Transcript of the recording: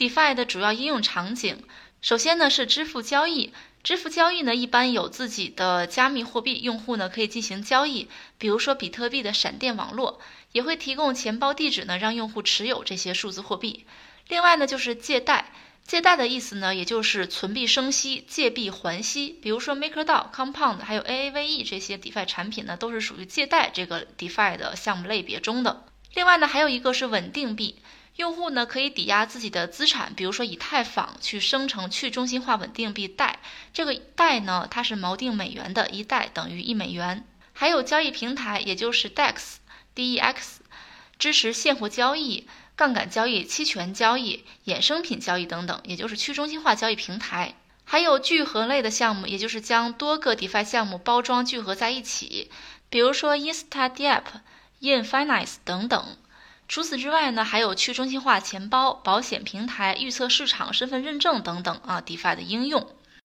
DeFi 的主要应用场景，首先呢是支付交易。支付交易呢一般有自己的加密货币，用户呢可以进行交易，比如说比特币的闪电网络，也会提供钱包地址呢，让用户持有这些数字货币。另外呢就是借贷，借贷的意思呢也就是存币生息，借币还息。比如说 MakerDAO、Compound 还有 Aave 这些 DeFi 产品呢，都是属于借贷这个 DeFi 的项目类别中的。另外呢还有一个是稳定币。用户呢可以抵押自己的资产，比如说以太坊去生成去中心化稳定币贷。这个贷呢，它是锚定美元的，一贷等于一美元。还有交易平台，也就是 DEX，DEX，支持现货交易、杠杆交易、期权交易、衍生品交易等等，也就是去中心化交易平台。还有聚合类的项目，也就是将多个 DeFi 项目包装聚合在一起，比如说 InstaDeep、Infinite 等等。除此之外呢，还有去中心化钱包、保险平台、预测市场、身份认证等等啊，DeFi 的应用。